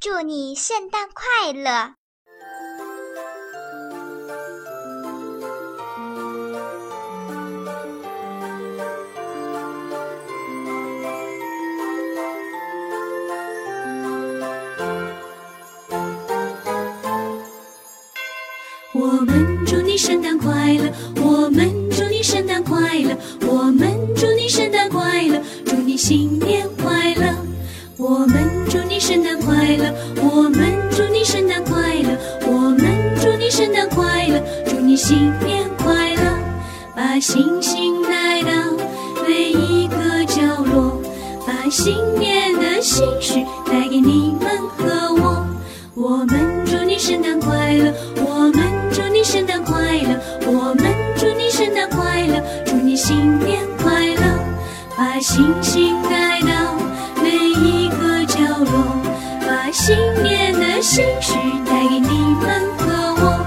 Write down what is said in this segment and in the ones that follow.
祝你圣诞快乐。我们祝你圣诞快乐，我们祝你圣诞快乐，我们祝你圣诞快乐，祝你新年。祝你圣诞快乐，我们祝你圣诞快乐，我们祝你圣诞快乐，祝你新年快乐。把星星带到每一个角落，把新年的心绪带给你们和我。我们祝你圣诞快乐，我们祝你圣诞快乐，我们祝你圣诞快乐，祝你新年快乐。把星星带到，新年的心事带给你们和我。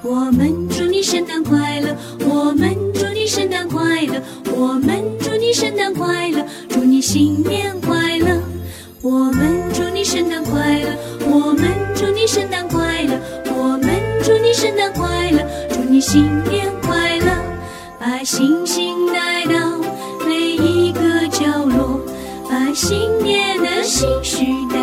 我们祝你圣诞快乐，我们祝你圣诞快乐，我们祝你圣诞快乐，祝你新年快乐。我们祝你圣诞快乐，我们祝你圣诞快乐，我们祝你圣诞快乐，祝你新年快乐，把星星带到每一个角落，把新年的心事带。